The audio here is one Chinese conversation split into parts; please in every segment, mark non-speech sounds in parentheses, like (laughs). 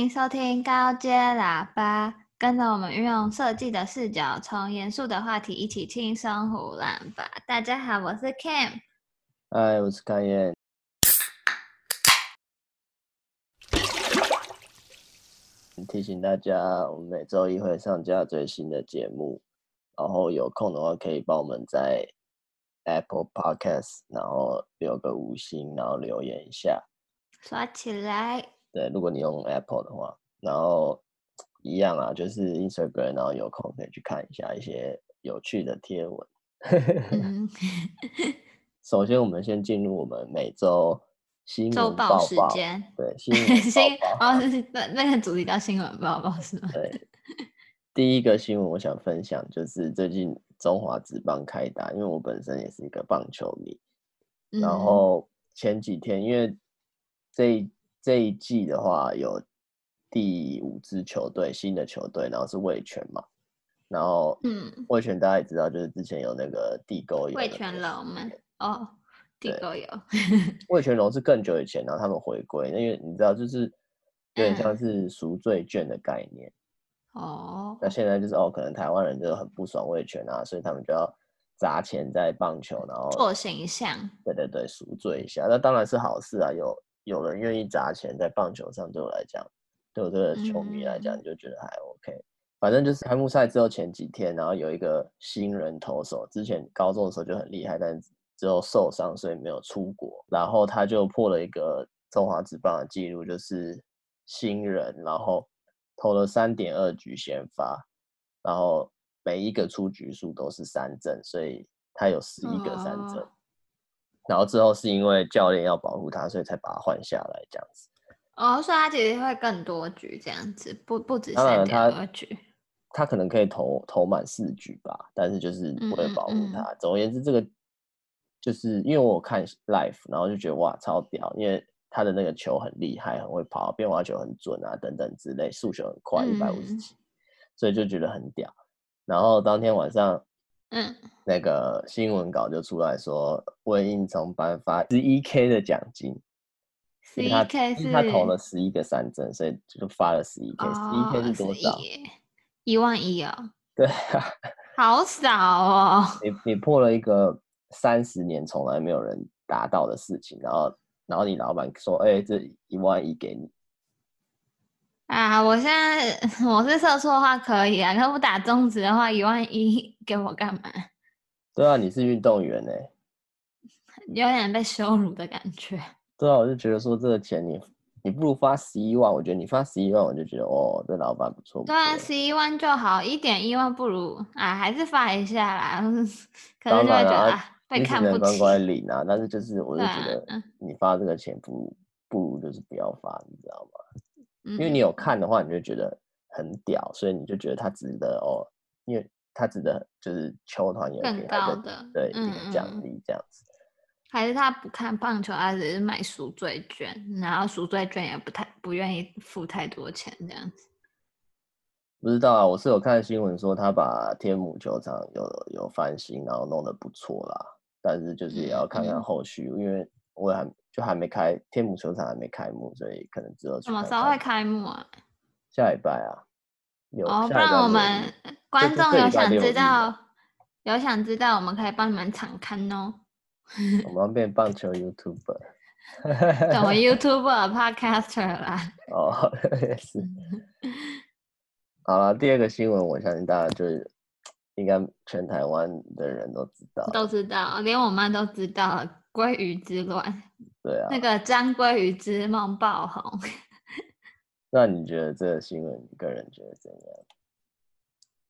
迎收听高阶喇叭，跟着我们运用设计的视角，从严肃的话题一起轻松胡乱吧。大家好，我是 Cam。嗨，我是开燕。提醒大家，我们每周一会上架最新的节目，然后有空的话可以帮我们在 Apple Podcast，然后留个五星，然后留言一下，刷起来。对，如果你用 Apple 的话，然后一样啊，就是 Instagram，然后有空可以去看一下一些有趣的贴文。嗯、(laughs) 首先，我们先进入我们每周新闻报时间。对，(laughs) 新闻报报。哦，那那个主题叫新闻报报是吗？对。第一个新闻我想分享就是最近中华职棒开打，因为我本身也是一个棒球迷。嗯、然后前几天因为这一。这一季的话有第五支球队，新的球队，然后是味全嘛，然后嗯，味全大家也知道，就是之前有那个地沟油，味全龙嘛，哦，地沟油，味全龙是更久以前，然后他们回归，因为你知道，就是有点像是赎罪券的概念，哦、嗯，那现在就是哦，可能台湾人就很不爽味全啊，所以他们就要砸钱在棒球，然后做形象，对对对，赎罪一下，那当然是好事啊，有。有人愿意砸钱在棒球上，对我来讲，对我这个球迷来讲，你就觉得还 OK。嗯、反正就是开幕赛之后前几天，然后有一个新人投手，之前高中的时候就很厉害，但之后受伤，所以没有出国。然后他就破了一个中华职棒的记录，就是新人，然后投了三点二局先发，然后每一个出局数都是三振，所以他有十一个三振。哦然后之后是因为教练要保护他，所以才把他换下来这样子。哦，所以他其实会更多局这样子，不不止三点二局他。可能可以投投满四局吧，但是就是不会保护他。嗯嗯嗯，总而言之，这个就是因为我看 live，然后就觉得哇超屌，因为他的那个球很厉害，很会跑，变化球很准啊，等等之类，速球很快，一百五十几，所以就觉得很屌。然后当天晚上。嗯，那个新闻稿就出来说，魏应从颁发十一 K 的奖金，十一 K 是他投了十一个三针，所以就发了十一 K，十一 K 是多少？一万一啊？对啊，(laughs) 好少哦。你你破了一个三十年从来没有人达到的事情，然后然后你老板说，哎、欸，这一万一给你。啊！我现在 (laughs) 我是射错的话可以啊，可不打中指的话，一万一给我干嘛？(laughs) 对啊，你是运动员呢，有点被羞辱的感觉。对啊，我就觉得说这个钱你你不如发十一万，我觉得你发十一万，我就觉得哦，这老板不错。对啊，十一万就好，一点一万不如啊，还是发一下啦。(laughs) 可能就会觉得、啊、被看不起。乖乖领啊，但是就是我就觉得你发这个钱不如不如就是不要发，你知道吗？因为你有看的话，你就觉得很屌，所以你就觉得他值得哦，因为他值得就是球团有更高的对奖励这样子。还是他不看棒球，他只是买赎罪券，然后赎罪券也不太不愿意付太多钱这样子。不知道啊，我是有看新闻说他把天母球场有有翻新，然后弄得不错啦，但是就是也要看看后续，嗯、因为我还。就还没开，天母球场还没开幕，所以可能只有什么时候会开幕啊？下礼拜啊。有哦，不然我们观众有想知道，有想知道，我们可以帮你们场勘哦。我们要变棒球 YouTuber，(laughs) 怎么 (laughs) YouTuber Podcaster 啦？哦，也是。(laughs) 好了，第二个新闻，我相信大家就是应该全台湾的人都知道，都知道，连我妈都知道鲑鱼之乱。(laughs) 对啊，那个张鲑鱼之梦爆红。(laughs) 那你觉得这个新闻，你个人觉得怎样？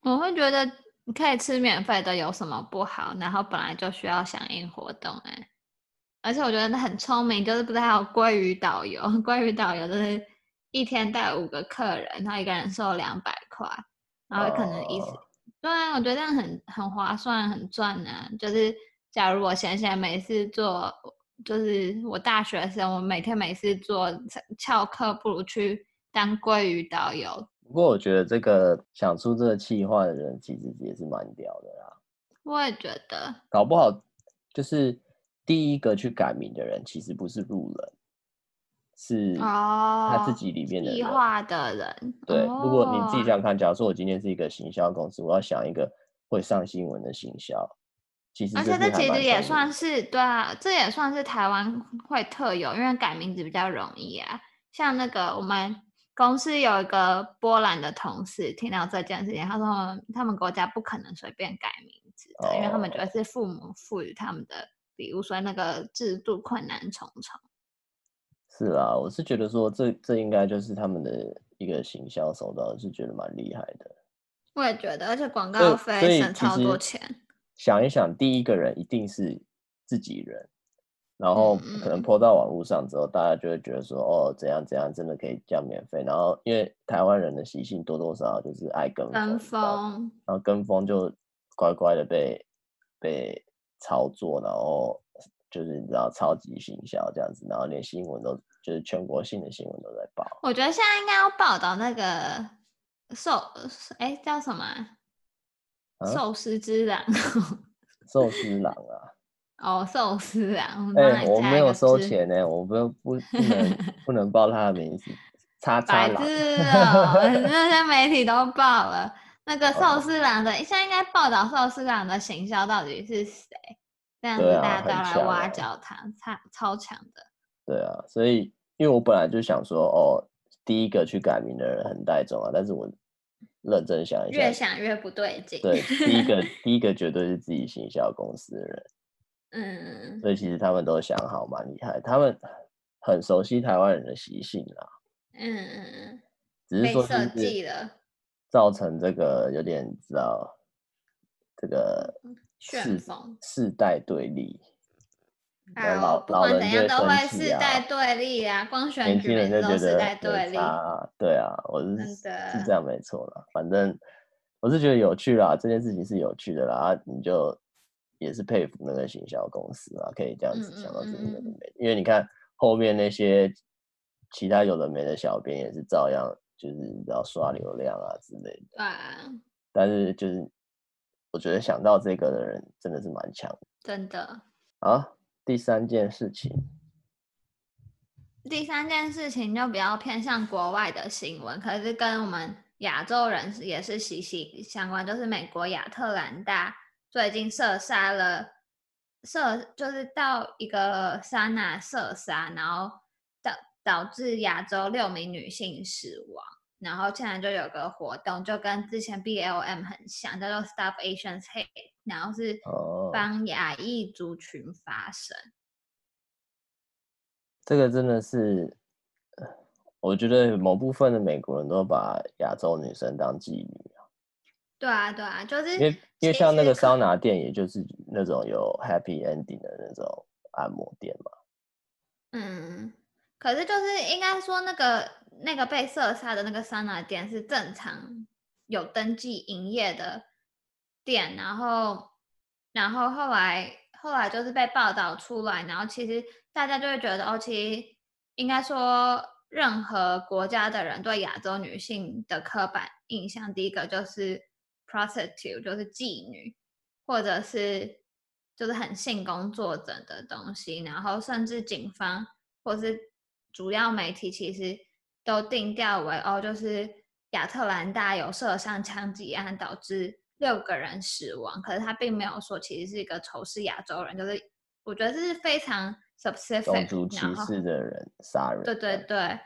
我会觉得你可以吃免费的有什么不好？然后本来就需要响应活动哎，而且我觉得很聪明，就是不是还有鲑鱼导游？(laughs) 鲑鱼导游就是一天带五个客人，然后一个人收两百块，然后可能一直、哦、对啊，我觉得这样很很划算，很赚啊。就是假如我闲闲没事做。就是我大学生，我每天没事做，翘课不如去当鲑鱼导游。不过我觉得这个想出这个企划的人，其实也是蛮屌的啦。我也觉得，搞不好就是第一个去改名的人，其实不是路人，是他自己里面的异化的人。对，哦、如果你自己想想看，假如说我今天是一个行销公司，我要想一个会上新闻的行销，其实而且这其实也算是对啊，这也算是台湾会特有，因为改名字比较容易啊。像那个我们公司有一个波兰的同事，听到这件事情，他说他们国家不可能随便改名字的，哦、因为他们觉得是父母赋予他们的礼物，所以那个制度困难重重。是啊，我是觉得说这这应该就是他们的一个行销手段，是觉得蛮厉害的。我也觉得，而且广告费省超多钱。想一想，第一个人一定是自己人，然后可能 po 到网络上之后，嗯、大家就会觉得说，哦，怎样怎样，真的可以这样免费。然后因为台湾人的习性多多少少就是爱跟风，跟风，然后跟风就乖乖的被被操作，然后就是你知道超级行销这样子，然后连新闻都。就是全国性的新闻都在报。我觉得现在应该要报道那个受，哎、欸，叫什么？寿、啊、司之狼。(laughs) 寿司郎啊。哦，寿司郎。哎、欸，我没有收钱呢，我不不不能 (laughs) 不能报他的名字。叉叉郎。白痴哦，那些媒体都报了。那个 (laughs) 寿司郎的，现在应该报道寿司郎的行销到底是谁？这样子大家都来挖角他，超超强的。对啊，所以因为我本来就想说，哦，第一个去改名的人很带种啊，但是我认真想一下，越想越不对劲。对，第一个 (laughs) 第一个绝对是自己行销公司的人，嗯，所以其实他们都想好蛮厉害，他们很熟悉台湾人的习性啦，嗯嗯嗯，只是说是设计了，造成这个有点知道这个世世代对立。哎，老不管怎样都会世代对立啊，光选举人都世代对立。啊，对啊，我是是。这样没错啦，反正我是觉得有趣啦，这件事情是有趣的啦，啊、你就也是佩服那个行销公司啊，可以这样子想到这个的美，因为你看后面那些其他有的没的小编也是照样就是你知道刷流量啊之类的，对啊，但是就是我觉得想到这个的人真的是蛮强的，真的。啊。第三件事情，第三件事情就比较偏向国外的新闻，可是跟我们亚洲人也是息息相关。就是美国亚特兰大最近射杀了射，就是到一个桑拿射杀，然后导导致亚洲六名女性死亡。然后现在就有个活动，就跟之前 BLM 很像，叫做 Stop Asians Hate。然后是帮亚裔族群发声，这个真的是，我觉得某部分的美国人都把亚洲女生当妓女啊。对啊，对啊，就是因为因为像那个桑拿店，也就是那种有 happy ending 的那种按摩店嘛。嗯，可是就是应该说，那个那个被射杀的那个桑拿店是正常有登记营业的。店，然后，然后后来，后来就是被报道出来，然后其实大家就会觉得，哦，其实应该说，任何国家的人对亚洲女性的刻板印象，第一个就是 prostitute，就是妓女，或者是就是很性工作者的东西，然后甚至警方或是主要媒体其实都定调为，哦，就是亚特兰大有射伤枪击案导致。六个人死亡，可是他并没有说其实是一个仇视亚洲人，就是我觉得这是非常 specific，种族歧视的人杀人。对对对，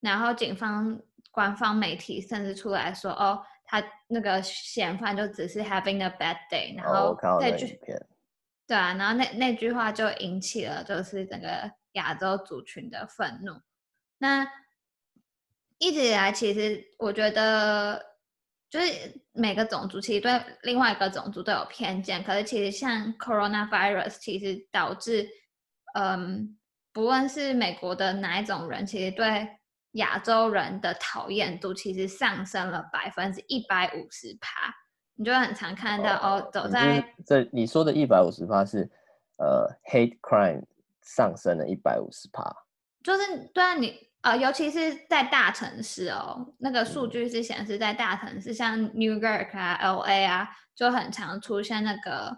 然后警方官方媒体甚至出来说，哦，他那个嫌犯就只是 having a bad day，然后那句、哦、对啊，然后那那句话就引起了就是整个亚洲族群的愤怒。那一直以来，其实我觉得。就是每个种族其实对另外一个种族都有偏见，可是其实像 coronavirus 其实导致，嗯，不论是美国的哪一种人，其实对亚洲人的讨厌度其实上升了百分之一百五十趴。你就会很常看到哦，哦，走在这你说的一百五十趴是呃 hate crime 上升了一百五十趴，就是对啊你。啊、呃，尤其是在大城市哦，那个数据是显示在大城市，像 New York 啊、LA 啊，就很常出现那个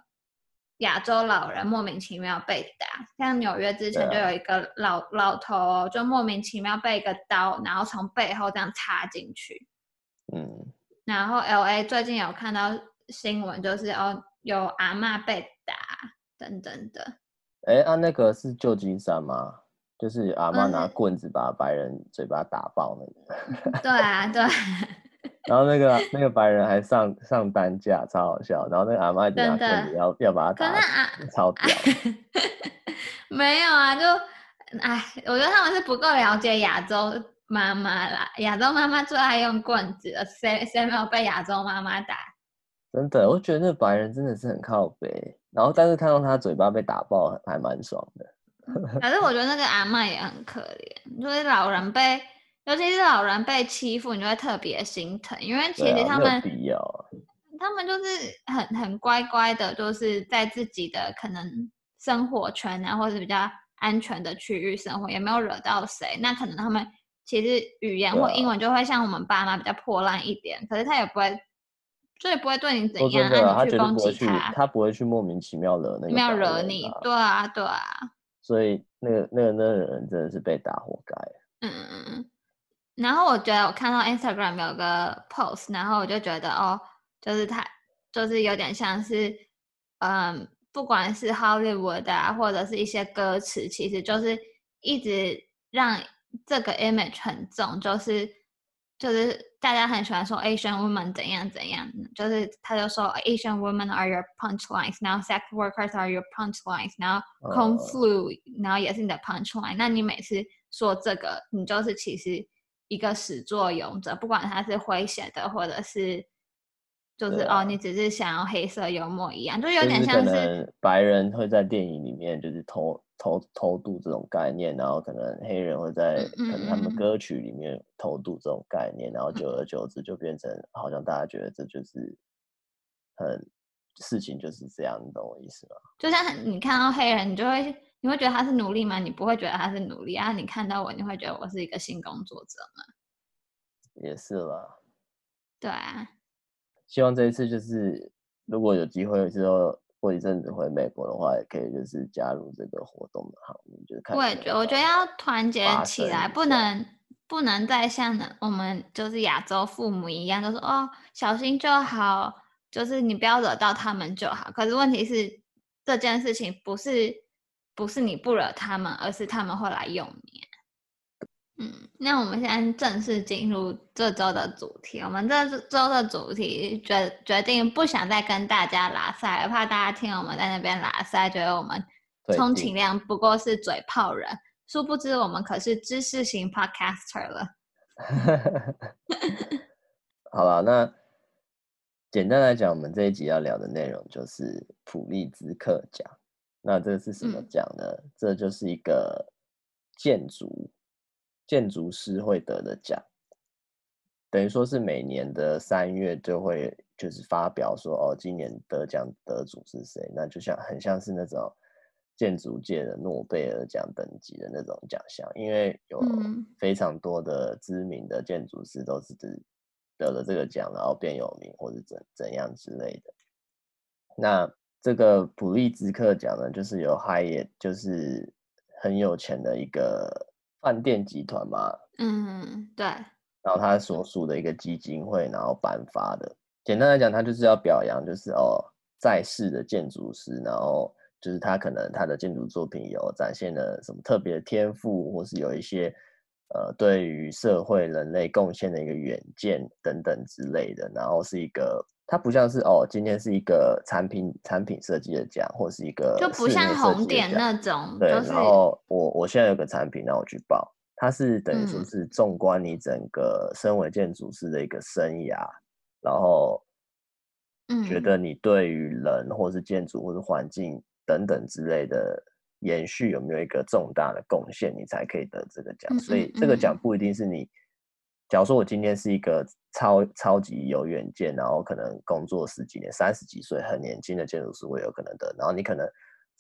亚洲老人莫名其妙被打，像纽约之前就有一个老、啊、老头、哦，就莫名其妙被一个刀，然后从背后这样插进去。嗯，然后 LA 最近有看到新闻，就是哦有阿嬷被打等等的。哎，啊那个是旧金山吗？就是阿妈拿棍子把白人嘴巴打爆那个。对啊，对。(laughs) 然后那个那个白人还上上担架，超好笑。然后那个阿妈就拿棍子要要把他打，超屌。(laughs) 没有啊，就哎，我觉得他们是不够了解亚洲妈妈啦。亚洲妈妈最爱用棍子了，谁谁没有被亚洲妈妈打？真的，我觉得那个白人真的是很靠北。然后但是看到他嘴巴被打爆，还蛮爽的。可是我觉得那个阿嬷也很可怜，就是老人被。尤其是老人被欺负，你就会特别心疼，因为其实他们，啊、他们就是很很乖乖的，就是在自己的可能生活圈啊，或者是比较安全的区域生活，也没有惹到谁。那可能他们其实语言或英文就会像我们爸妈比较破烂一点，啊、可是他也不会，所以不会对你怎样，啊、你去攻击他，他，他不会去莫名其妙惹那个，没有惹你，对啊，对啊。所以那个那个那个人真的是被打活该。嗯嗯嗯。然后我觉得我看到 Instagram 有个 post，然后我就觉得哦，就是他就是有点像是，嗯，不管是 Hollywood 啊，或者是一些歌词，其实就是一直让这个 image 很重，就是就是大家很喜欢说 Asian women 怎样怎样，就是他就说 Asian women are your punchlines，然后 sex workers are your punchlines，然后 Kung flu，然后也是你的 punchline，那你每次说这个，你就是其实。一个始作俑者，不管他是诙谐的，或者是就是、啊、哦，你只是想要黑色幽默一样，就有点像是，是白人会在电影里面就是偷偷偷渡这种概念，然后可能黑人会在可能他们歌曲里面偷渡这种概念，嗯、然后久而久之就变成好像大家觉得这就是很事情就是这样，你懂我意思吗？就像你看到黑人，你就会。你会觉得他是奴隶吗？你不会觉得他是奴隶啊？你看到我，你会觉得我是一个性工作者吗？也是啦。对啊。希望这一次就是，如果有机会之后过一阵子回美国的话，也可以就是加入这个活动的行列。就是看。我也觉得，我觉得要团结起来，不能不能再像我们就是亚洲父母一样，就是哦小心就好，就是你不要惹到他们就好。可是问题是这件事情不是。不是你不惹他们，而是他们会来用你。嗯，那我们现在正式进入这周的主题。我们这周的主题决决定不想再跟大家拉塞，怕大家听我们在那边拉塞，觉得我们充其量不过是嘴炮人，殊不知我们可是知识型 podcaster 了。(laughs) 好了，那简单来讲，我们这一集要聊的内容就是普利兹克奖。那这是什么奖呢？嗯、这就是一个建筑建筑师会得的奖，等于说是每年的三月就会就是发表说哦，今年得奖得主是谁？那就像很像是那种建筑界的诺贝尔奖等级的那种奖项，因为有非常多的知名的建筑师都是得了这个奖，然后变有名或者怎怎样之类的。那这个普利兹克奖呢，就是由 Hyatt，就是很有钱的一个饭店集团嘛。嗯，对。然后他所属的一个基金会，然后颁发的。简单来讲，他就是要表扬，就是哦，在世的建筑师，然后就是他可能他的建筑作品有展现了什么特别的天赋，或是有一些呃对于社会人类贡献的一个远见等等之类的。然后是一个。它不像是哦，今天是一个产品产品设计的奖，或是一个就不像红点那种。对，然后我我现在有个产品让我去报，它是等于说是纵观你整个身为建筑师的一个生涯，嗯、然后觉得你对于人或是建筑或是环境等等之类的延续有没有一个重大的贡献，你才可以得这个奖。所以这个奖不一定是你。假如说我今天是一个超超级有远见，然后可能工作十几年、三十几岁很年轻的建筑师，我有可能得。然后你可能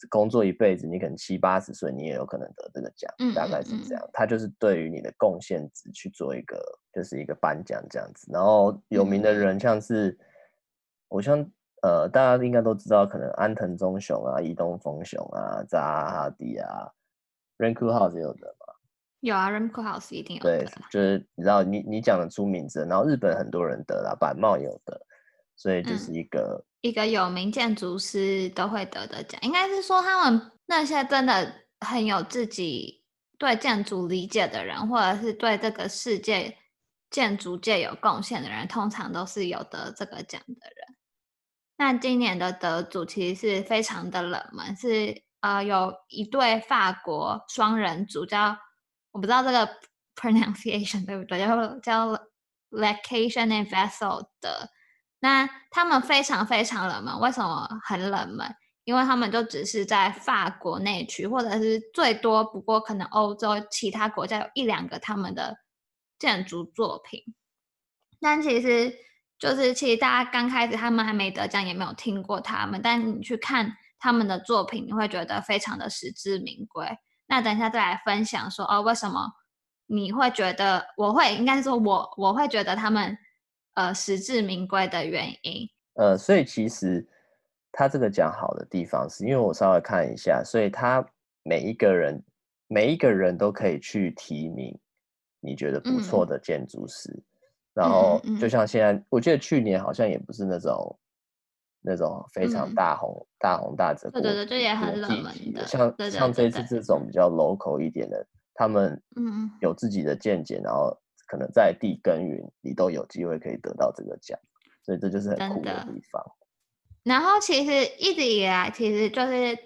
工作一辈子，你可能七八十岁，你也有可能得这个奖，大概是这样。他就是对于你的贡献值去做一个，就是一个颁奖这样子。然后有名的人像是，我像呃，大家应该都知道，可能安藤忠雄啊、伊东丰雄啊、扎哈迪啊、Renku House 有的嘛？有啊，Renku House 一定有。对，就是你知道你你讲得出名字，然后日本很多人得了，板茂有的，所以就是一个、嗯、一个有名建筑师都会得的奖，应该是说他们那些真的很有自己对建筑理解的人，或者是对这个世界。建筑界有贡献的人，通常都是有得这个奖的人。那今年的得主其实是非常的冷门，是呃有一对法国双人组叫我不知道这个 pronunciation 对不对，叫叫 Lacation and vessel 的。那他们非常非常冷门，为什么很冷门？因为他们就只是在法国内区，或者是最多不过可能欧洲其他国家有一两个他们的。建筑作品，但其实就是其实大家刚开始他们还没得奖，也没有听过他们。但你去看他们的作品，你会觉得非常的实至名归。那等一下再来分享说哦，为什么你会觉得我会应该是说我我会觉得他们呃实至名归的原因。呃，所以其实他这个讲好的地方是因为我稍微看一下，所以他每一个人每一个人都可以去提名。你觉得不错的建筑师，嗯、然后就像现在，我记得去年好像也不是那种那种非常大红、嗯、大红大紫，对对对，这也很冷门的。像像这次这种比较 local 一点的，他们嗯有自己的见解，然后可能在地耕耘，你都有机会可以得到这个奖，所以这就是很酷的地方。然后其实一直以来，其实就是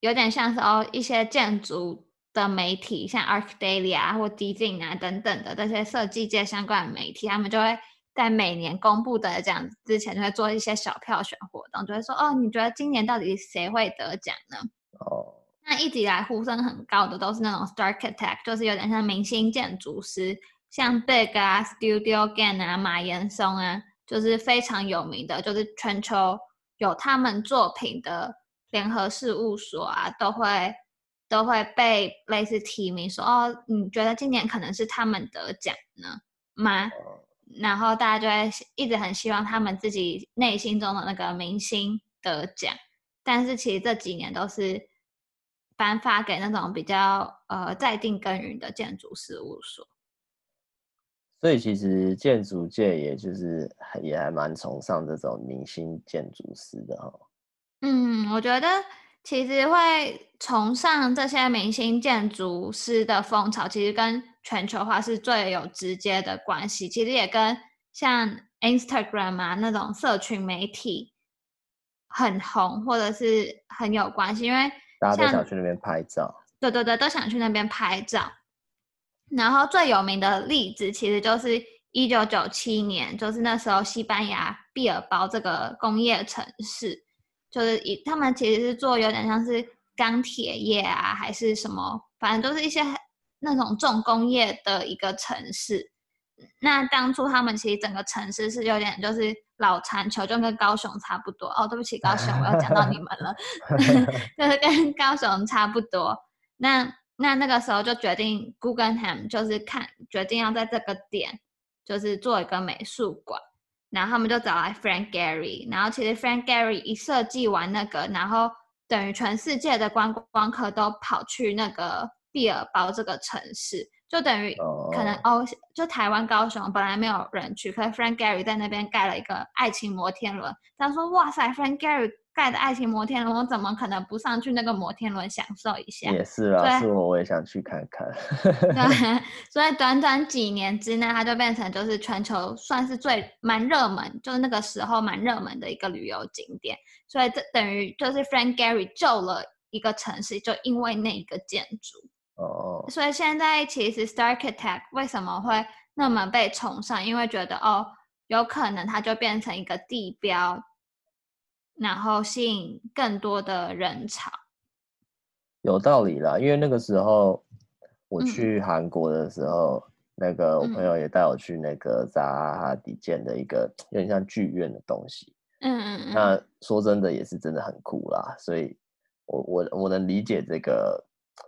有点像是哦一些建筑。的媒体像 ArchDaily 啊或 Design 啊等等的这些设计界相关的媒体，他们就会在每年公布的这样之前，就会做一些小票选活动，就会说哦，你觉得今年到底谁会得奖呢？哦，那一直以来呼声很高的都是那种 Starchitect，就是有点像明星建筑师，像 Big 啊、Studio Gan 啊、马岩松啊，就是非常有名的，就是全球有他们作品的联合事务所啊，都会。都会被类似提名说哦，你觉得今年可能是他们得奖呢吗？然后大家就会一直很希望他们自己内心中的那个明星得奖，但是其实这几年都是颁发给那种比较呃在定耕耘的建筑事务所。所以其实建筑界也就是也还蛮崇尚这种明星建筑师的哈、哦。嗯，我觉得。其实会崇尚这些明星建筑师的风潮，其实跟全球化是最有直接的关系。其实也跟像 Instagram 啊那种社群媒体很红，或者是很有关系，因为大家都想去那边拍照。对对对，都想去那边拍照。然后最有名的例子，其实就是一九九七年，就是那时候西班牙毕尔包这个工业城市。就是以他们其实是做有点像是钢铁业啊，还是什么，反正都是一些那种重工业的一个城市。那当初他们其实整个城市是有点就是老残球，就跟高雄差不多。哦，对不起，高雄，我要讲到你们了，(laughs) 就是跟高雄差不多。那那那个时候就决定 Guggenheim 就是看决定要在这个点就是做一个美术馆。然后他们就找来 Frank Gehry，然后其实 Frank Gehry 一设计完那个，然后等于全世界的观光客都跑去那个毕尔包这个城市，就等于可能哦，就台湾高雄本来没有人去，可是 Frank Gehry 在那边盖了一个爱情摩天轮，他说哇塞，Frank Gehry。盖的爱情摩天轮，我怎么可能不上去那个摩天轮享受一下？也是啊，是我我也想去看看。对，(laughs) 所以短短几年之内，它就变成就是全球算是最蛮热门，就是那个时候蛮热门的一个旅游景点。所以这等于就是 Frank Gehry 救了一个城市，就因为那一个建筑。哦。所以现在其实 Starchitect 为什么会那么被崇尚？因为觉得哦，有可能它就变成一个地标。然后吸引更多的人潮，有道理啦。因为那个时候我去韩国的时候，嗯、那个我朋友也带我去那个扎哈迪建的一个有点像剧院的东西。嗯嗯嗯。那说真的也是真的很酷啦，所以我我我能理解这个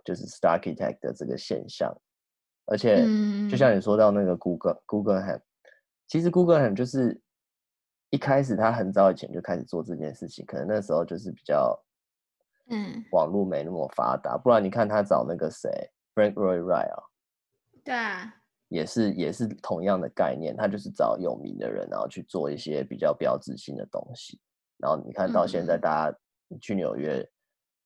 就是 Starchitect 的这个现象。而且就像你说到那个 Google Guggenheim，其实 Guggenheim 就是。一开始他很早以前就开始做这件事情，可能那时候就是比较，嗯，网络没那么发达，不然你看他找那个谁，Frank Lloyd Wright 啊，对啊，也是也是同样的概念，他就是找有名的人，然后去做一些比较标志性的东西，然后你看到现在大家去纽约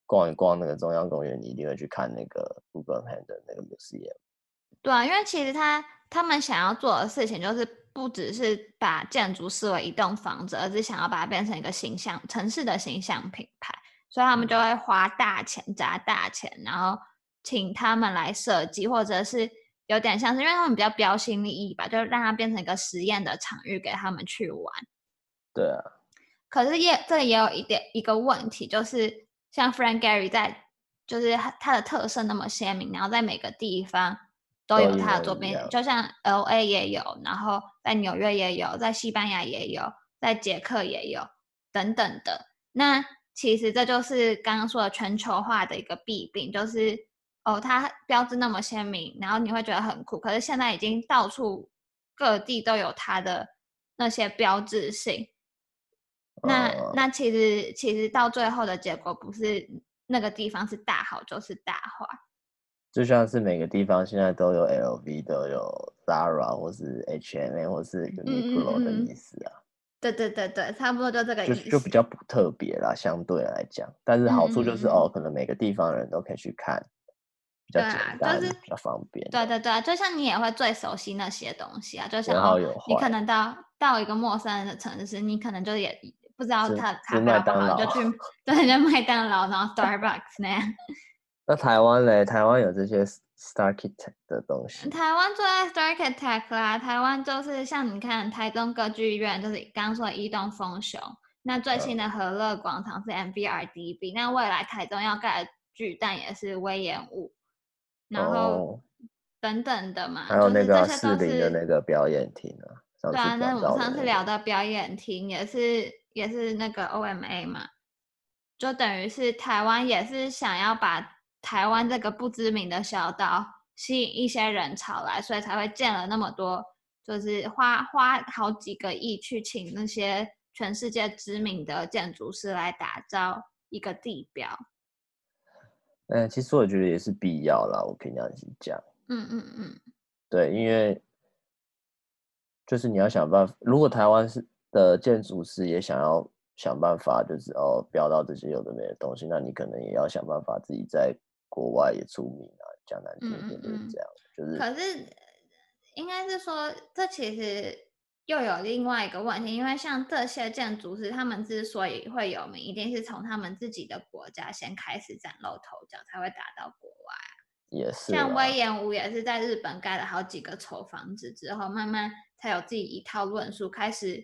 逛一逛那个中央公园，你一定会去看那个 Guggenheim 的那个 museum。对啊，因为其实他他们想要做的事情，就是不只是把建筑视为一栋房子，而是想要把它变成一个形象城市的形象品牌，所以他们就会花大钱砸大钱，然后请他们来设计，或者是有点像是因为他们比较标新立异吧，就让它变成一个实验的场域给他们去玩。对啊，可是也这也有一点一个问题，就是像 Frank Gehry 在，就是它的特色那么鲜明，然后在每个地方。都有他的作品，就像 L A 也有，然后在纽约也有，在西班牙也有，在捷克也有，等等的。那其实这就是刚刚说的全球化的一个弊病，就是哦，它标志那么鲜明，然后你会觉得很酷，可是现在已经到处各地都有它的那些标志性。那、uh... 那其实其实到最后的结果不是那个地方是大好就是大坏。就像是每个地方现在都有 LV，都有 Zara 或是 H&M 或是 Uniqlo 的意思啊。对对对对，差不多就这个意思。就就比较不特别啦，相对来讲。但是好处就是、嗯、哦，可能每个地方的人都可以去看，比较简单，就是、比较方便。对对对，就像你也会最熟悉那些东西啊，就像你可能到到一个陌生人的城市，你可能就也不知道他咖啡吧，就去 (laughs) 对，就麦当劳，然后 Starbucks 那样。(laughs) 那台湾嘞？台湾有这些 Starchitect 的东西。台湾最爱 Starchitect 啦，台湾就是像你看台中歌剧院，就是刚刚说的伊东丰雄。那最新的和乐广场是 MBRDB，、嗯、那未来台中要盖的巨蛋也是隈研吾，然后等等的嘛。还有那个士林的那个表演厅啊。对啊，那我们上次聊的表演厅也是也是那个 OMA 嘛，就等于是台湾也是想要把。台湾这个不知名的小岛吸引一些人潮来，所以才会建了那么多，就是花花好几个亿去请那些全世界知名的建筑师来打造一个地标。嗯，其实我觉得也是必要啦，我平常是讲。嗯嗯嗯，对，因为就是你要想办法，如果台湾是的建筑师也想要想办法，就是哦标到这些有的没的东西，那你可能也要想办法自己在。国外也出名啊，讲难听点就是这样，嗯嗯，就是。可是，应该是说，这其实又有另外一个问题，因为像这些建筑师，他们之所以会有名，一定是从他们自己的国家先开始崭露头角，才会打到国外。也是。像隈研吾也是在日本盖了好几个丑房子之后，慢慢才有自己一套论述开始。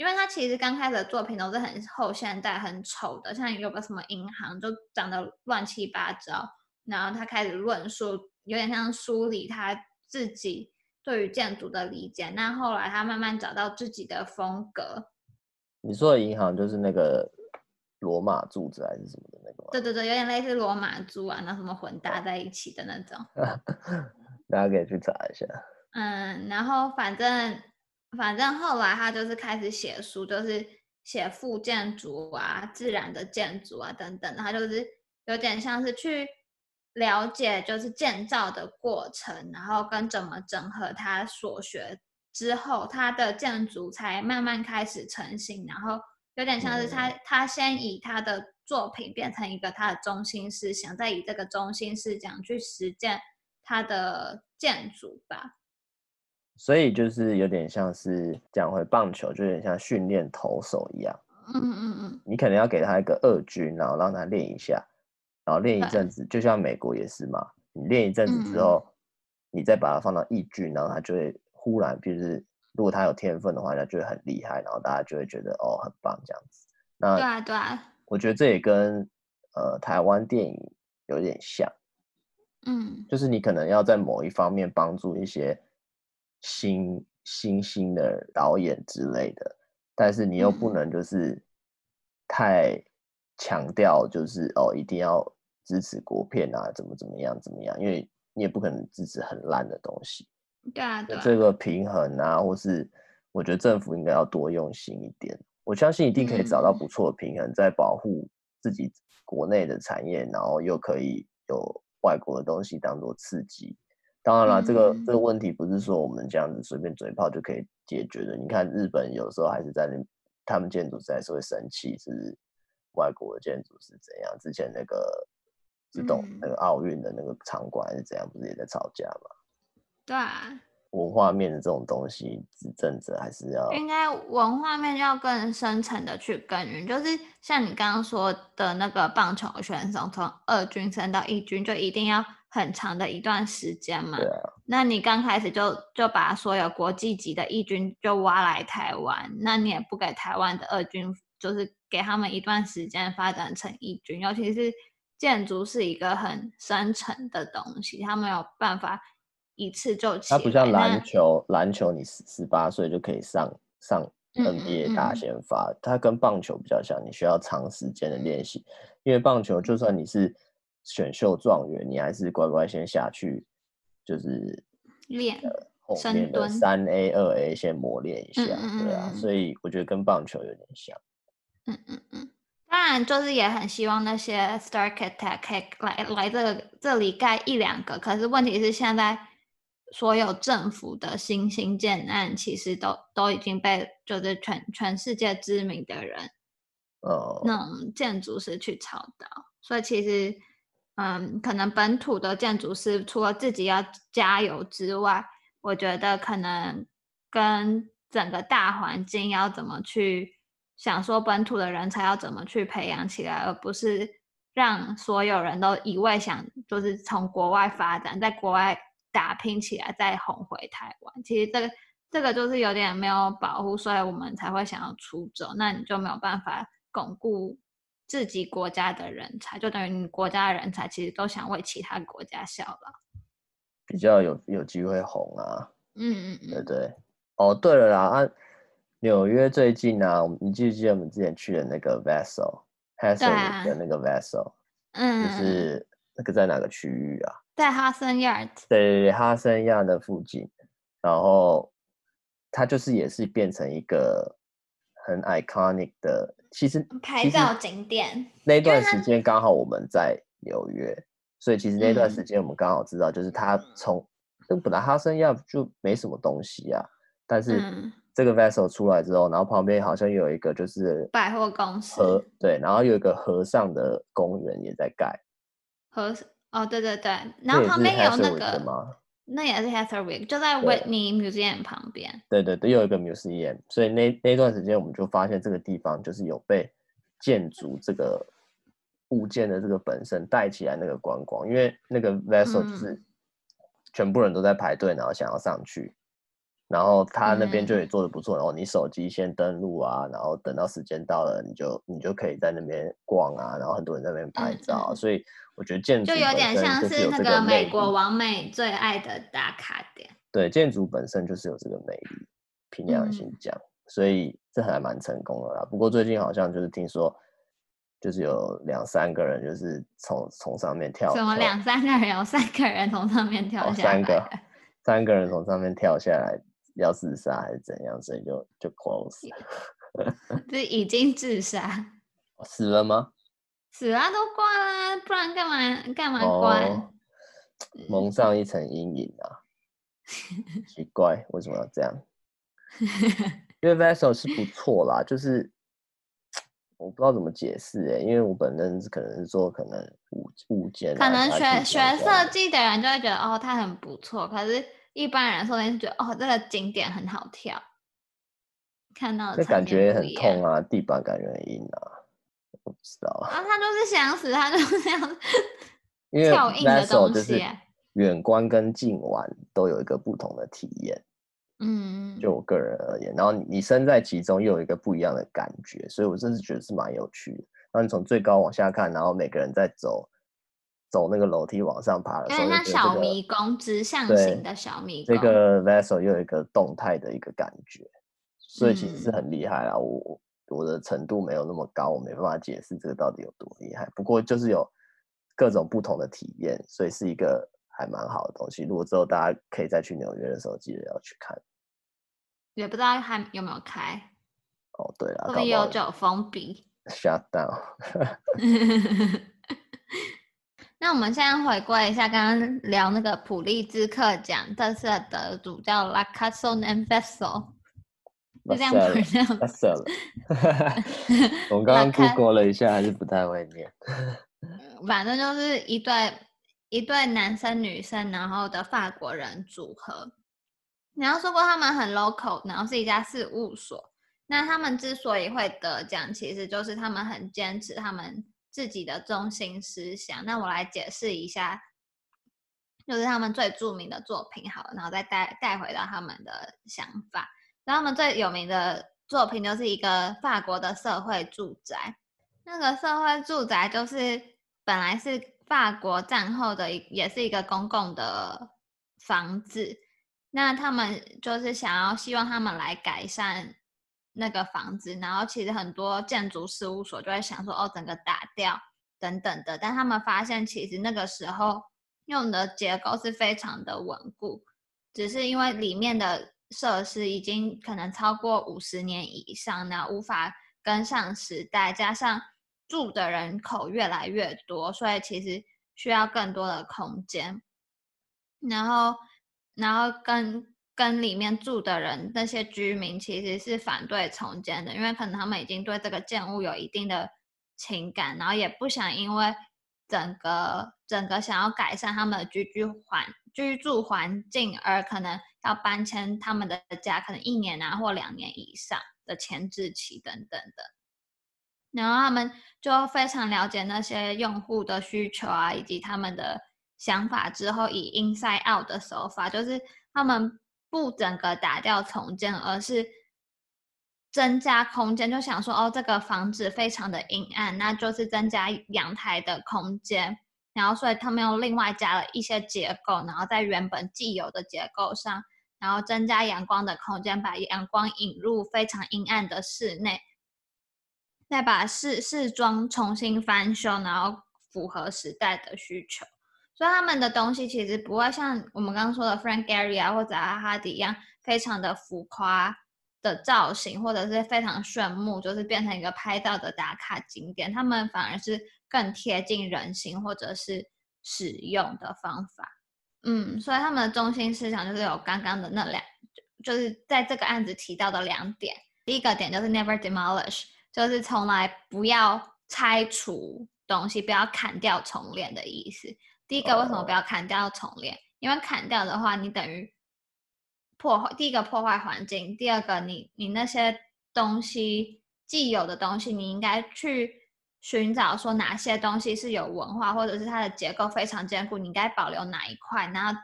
因为他其实刚开始的作品都是很后现代、很丑的，像有个什么银行就长得乱七八糟，然后他开始论述，有点像梳理他自己对于建筑的理解。那后来他慢慢找到自己的风格。你说的银行就是那个罗马柱子还是什么的那个吗？对对对，有点类似罗马柱啊，那什么混搭在一起的那种。(laughs) 大家可以去查一下。嗯，然后反正。反正后来他就是开始写书，就是写副建筑啊、自然的建筑啊等等。他就是有点像是去了解，就是建造的过程，然后跟怎么整合他所学之后，他的建筑才慢慢开始成型。然后有点像是他他先以他的作品变成一个他的中心思想，再以这个中心思想去实践他的建筑吧。所以就是有点像是讲回棒球，就有点像训练投手一样。嗯嗯嗯，你可能要给他一个二军，然后让他练一下，然后练一阵子，就像美国也是嘛。你练一阵子之后，你再把它放到一军，然后他就会忽然就是，如果他有天分的话，他就会很厉害，然后大家就会觉得哦很棒这样子。那对啊对啊，我觉得这也跟呃台湾电影有点像。嗯，就是你可能要在某一方面帮助一些。新新兴的导演之类的，但是你又不能就是太强调，就是、嗯、哦一定要支持国片啊，怎么怎么样怎么样，因为你也不可能支持很烂的东西。对啊，对。这个平衡啊，或是我觉得政府应该要多用心一点。我相信一定可以找到不错的平衡，在保护自己国内的产业，然后又可以有外国的东西当做刺激。当然了，这个这个问题不是说我们这样子随便嘴炮就可以解决的。你看日本有时候还是在那，他们建筑师还是会生气，是外国的建筑是怎样？之前那个自动那个奥运的那个场馆是怎样，不是也在吵架吗？对啊。文化面的这种东西，执政者还是要应该文化面要更深层的去耕耘，就是像你刚刚说的那个棒球选手从二军升到一军，就一定要很长的一段时间嘛。对啊。那你刚开始就就把所有国际级的义军就挖来台湾，那你也不给台湾的二军，就是给他们一段时间发展成义军，尤其是建筑是一个很深层的东西，他没有办法。一次就起，它不像篮球，篮球你十十八岁就可以上上 NBA 大先发，嗯嗯嗯，它跟棒球比较像，你需要长时间的练习。因为棒球就算你是选秀状元，你还是乖乖先下去，就是练后面的三 A 二 A 先磨练一下，对啊，所以我觉得跟棒球有点像。嗯嗯嗯，当然就是也很希望那些 Star 以来来这个这里盖一两个，可是问题是现在。所有政府的新兴建案，其实都都已经被就是全全世界知名的人，哦，那种建筑师去操刀。所以其实，嗯，可能本土的建筑师除了自己要加油之外，我觉得可能跟整个大环境要怎么去想说本土的人才要怎么去培养起来，而不是让所有人都一味想就是从国外发展，在国外。打拼起来再哄回台湾，其实这个这个就是有点没有保护，所以我们才会想要出走。那你就没有办法巩固自己国家的人才，就等于你国家的人才其实都想为其他国家效劳，比较有有机会红啊。嗯嗯嗯，对对。哦，对了啦，啊，纽约最近啊，你记不记得我们之前去的那个 Vessel，Herzog 的那个 Vessel，嗯，就是那个在哪个区域啊？在哈森亚，对哈森亚的附近，然后它就是也是变成一个很 iconic 的，其实拍照景点。那段时间刚好我们在纽约，所以其实那段时间我们刚好知道，就是他从那、嗯、本来哈森亚就没什么东西啊，但是这个 vessel 出来之后，然后旁边好像有一个就是百货公司，对，然后有一个和尚的公园也在盖，和哦，对对对，然后旁边有那个，那也是 Heatherwick，就在 Whitney Museum 旁边。对对对，又有一个 museum，所以那那段时间我们就发现这个地方就是有被建筑这个物件的这个本身带起来那个观光，因为那个 vessel 就是全部人都在排队，然后想要上去。然后他那边就也做的不错，嗯、然后你手机先登录啊，然后等到时间到了，你就你就可以在那边逛啊，然后很多人在那边拍照，嗯、所以我觉得建筑就有点像是那个美国王美最爱的打卡点。对，建筑本身就是有这个魅力，凭良心讲，嗯、所以这还蛮成功的啦。不过最近好像就是听说，就是有两三个人就是从从上面跳，什么两三个人，有三个人从上面跳下来，哦、三个 (laughs) 三个人从上面跳下来。要自杀还是怎样？所以就就 close 了。(laughs) 这已经自杀，死了吗？死了都挂啦，不然干嘛干嘛关？哦、蒙上一层阴影啊！奇怪，为什么要这样？因为 Vessel 是不错啦，就是我不知道怎么解释哎、欸，因为我本身是可能是做可能物物件，可能学学设计的人就会觉得哦，他很不错，可是。一般人说，是觉得哦，这个景点很好跳，看到这感觉也很痛啊，地板感觉很硬啊，我不知道啊。(laughs) 他就是想死，他就是这样，因为跳硬的东西，远观跟近玩都有一个不同的体验。嗯，就我个人而言，然后你身在其中又有一个不一样的感觉，所以我真是觉得是蛮有趣的。然后你从最高往下看，然后每个人在走。走那个楼梯往上爬的时候，有点像小迷宫，直向型的小迷宫。这个 vessel 又有一个动态的一个感觉，所以其实是很厉害啦。嗯、我我的程度没有那么高，我没办法解释这个到底有多厉害。不过就是有各种不同的体验，所以是一个还蛮好的东西。如果之后大家可以再去纽约的时候，记得要去看。也不知道还有没有开。哦，对了，会不会有就封闭？(laughs) Shut down。(laughs) 那我们现在回顾一下，刚刚聊那个普利兹克奖特色得主叫 La Casson and Vessel，就这样不这样。我们刚刚 Google 了一下，还是不太会念。反正就是一对一对男生女生，然后的法国人组合。你要说过他们很 local，然后是一家事务所。那他们之所以会得奖，其实就是他们很坚持他们。自己的中心思想，那我来解释一下，就是他们最著名的作品，好，然后再带带回到他们的想法。然后他们最有名的作品就是一个法国的社会住宅，那个社会住宅就是本来是法国战后的，也是一个公共的房子，那他们就是想要希望他们来改善。那个房子，然后其实很多建筑事务所就会想说，哦，整个打掉等等的，但他们发现其实那个时候用的结构是非常的稳固，只是因为里面的设施已经可能超过五十年以上，那无法跟上时代，加上住的人口越来越多，所以其实需要更多的空间，然后，然后跟。跟里面住的人，那些居民其实是反对重建的，因为可能他们已经对这个建物有一定的情感，然后也不想因为整个整个想要改善他们的居居环居住环境而可能要搬迁他们的家，可能一年啊或两年以上的前置期等等的。然后他们就非常了解那些用户的需求啊，以及他们的想法之后，以 inside out 的手法，就是他们。不整个打掉重建，而是增加空间。就想说，哦，这个房子非常的阴暗，那就是增加阳台的空间。然后，所以他们又另外加了一些结构，然后在原本既有的结构上，然后增加阳光的空间，把阳光引入非常阴暗的室内，再把室室装重新翻修，然后符合时代的需求。所以他们的东西其实不会像我们刚刚说的 Frank Gehry 啊或者阿哈迪一样非常的浮夸的造型，或者是非常炫目，就是变成一个拍照的打卡景点。他们反而是更贴近人心或者是使用的方法。嗯，所以他们的中心思想就是有刚刚的那两，就是在这个案子提到的两点。第一个点就是 Never demolish，就是从来不要拆除东西，不要砍掉重练的意思。第一个为什么不要砍掉重练？因为砍掉的话，你等于破坏。第一个破坏环境，第二个你你那些东西既有的东西，你应该去寻找说哪些东西是有文化，或者是它的结构非常坚固，你应该保留哪一块，然后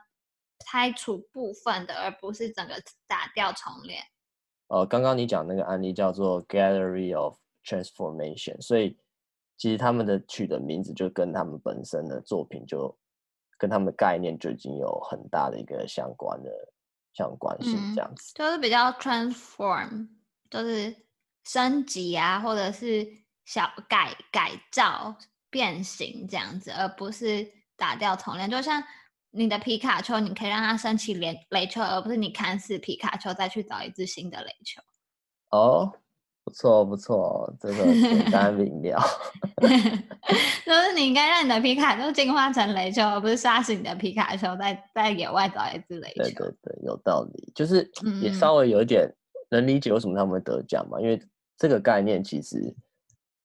拆除部分的，而不是整个打掉重练。呃，刚刚你讲那个案例叫做 Gallery of Transformation，所以。其实他们的取的名字就跟他们本身的作品就跟他们的概念就已经有很大的一个相关的相关性，这样子、嗯、就是比较 transform，就是升级啊，或者是小改改造变形这样子，而不是打掉重练。就像你的皮卡丘，你可以让它升起雷雷丘，而不是你砍死皮卡丘再去找一只新的雷球。哦。不错不错，这个简单明了。(laughs) 就是你应该让你的皮卡丘进化成雷丘，而不是杀死你的皮卡丘，在在野外找一只雷丘。对对对，有道理。就是也稍微有一点能理解为什么他们会得奖嘛，嗯、因为这个概念其实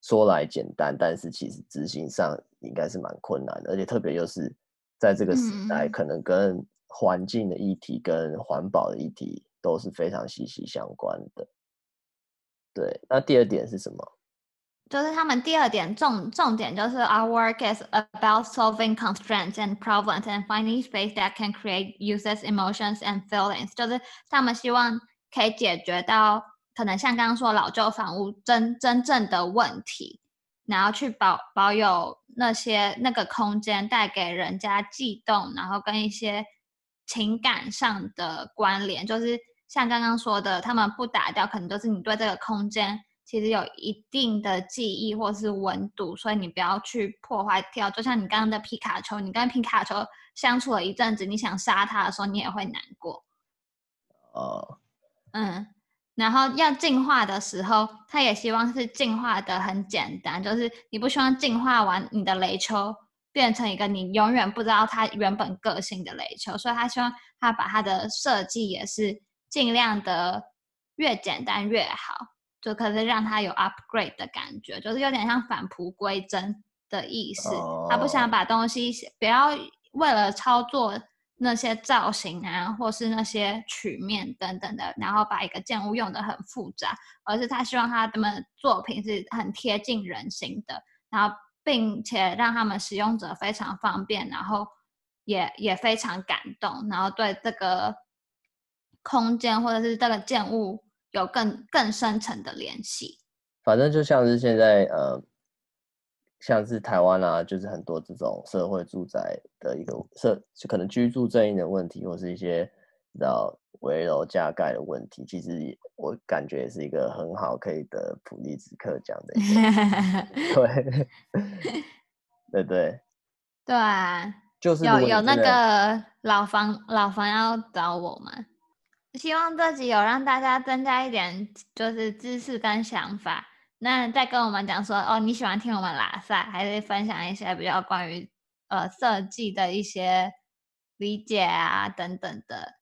说来简单，但是其实执行上应该是蛮困难的，而且特别又是在这个时代，可能跟环境的议题跟环保的议题都是非常息息相关的。对，那第二点是什么？就是他们第二点重重点就是 Our work is about solving constraints and problems and finding space that can create users' emotions and feelings。就是他们希望可以解决到可能像刚刚说老旧房屋真真正的问题，然后去保保有那些那个空间带给人家悸动，然后跟一些情感上的关联，就是。像刚刚说的，他们不打掉，可能都是你对这个空间其实有一定的记忆或是温度，所以你不要去破坏掉。就像你刚刚的皮卡丘，你跟皮卡丘相处了一阵子，你想杀它的时候，你也会难过。哦，嗯，然后要进化的时候，他也希望是进化的很简单，就是你不希望进化完你的雷丘变成一个你永远不知道它原本个性的雷丘，所以他希望他把他的设计也是尽量的越简单越好，就可是让他有 upgrade 的感觉，就是有点像返璞归真的意思。Oh. 他不想把东西不要为了操作。那些造型啊，或是那些曲面等等的，然后把一个建物用的很复杂，而是他希望他们作品是很贴近人心的，然后并且让他们使用者非常方便，然后也也非常感动，然后对这个空间或者是这个建物有更更深层的联系。反正就像是现在呃。像是台湾啊，就是很多这种社会住宅的一个社，就可能居住正义的问题，或是一些比较危楼加盖的问题，其实我感觉也是一个很好可以得普利兹克奖的 (laughs) (laughs) 对，对对对啊，就是有有那个老房老房要找我们，希望这集有让大家增加一点就是知识跟想法。那再跟我们讲说哦，你喜欢听我们喇赛，还是分享一些比较关于呃设计的一些理解啊等等的，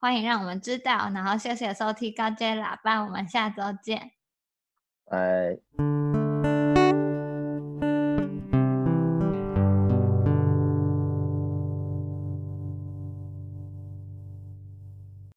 欢迎让我们知道。然后谢谢收听高阶喇叭，我们下周见。拜。